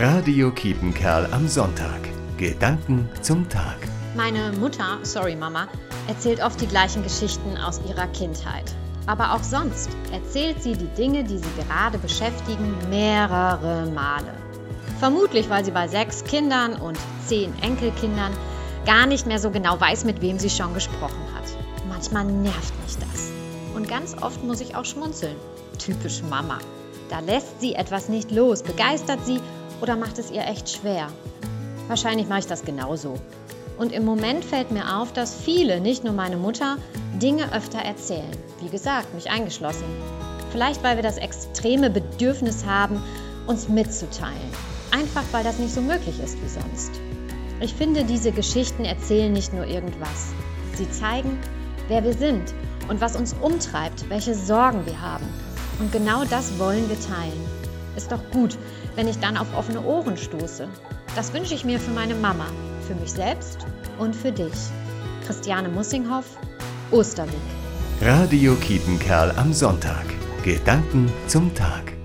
Radio Kiepenkerl am Sonntag. Gedanken zum Tag. Meine Mutter, sorry Mama, erzählt oft die gleichen Geschichten aus ihrer Kindheit. Aber auch sonst erzählt sie die Dinge, die sie gerade beschäftigen, mehrere Male. Vermutlich, weil sie bei sechs Kindern und zehn Enkelkindern gar nicht mehr so genau weiß, mit wem sie schon gesprochen hat. Manchmal nervt mich das. Und ganz oft muss ich auch schmunzeln. Typisch Mama. Da lässt sie etwas nicht los, begeistert sie oder macht es ihr echt schwer. Wahrscheinlich mache ich das genauso. Und im Moment fällt mir auf, dass viele, nicht nur meine Mutter, Dinge öfter erzählen. Wie gesagt, mich eingeschlossen. Vielleicht, weil wir das extreme Bedürfnis haben, uns mitzuteilen. Einfach, weil das nicht so möglich ist wie sonst. Ich finde, diese Geschichten erzählen nicht nur irgendwas. Sie zeigen, wer wir sind und was uns umtreibt, welche Sorgen wir haben. Und genau das wollen wir teilen. Ist doch gut, wenn ich dann auf offene Ohren stoße. Das wünsche ich mir für meine Mama, für mich selbst und für dich. Christiane Mussinghoff, Osterweg. Radio Kiepenkerl am Sonntag. Gedanken zum Tag.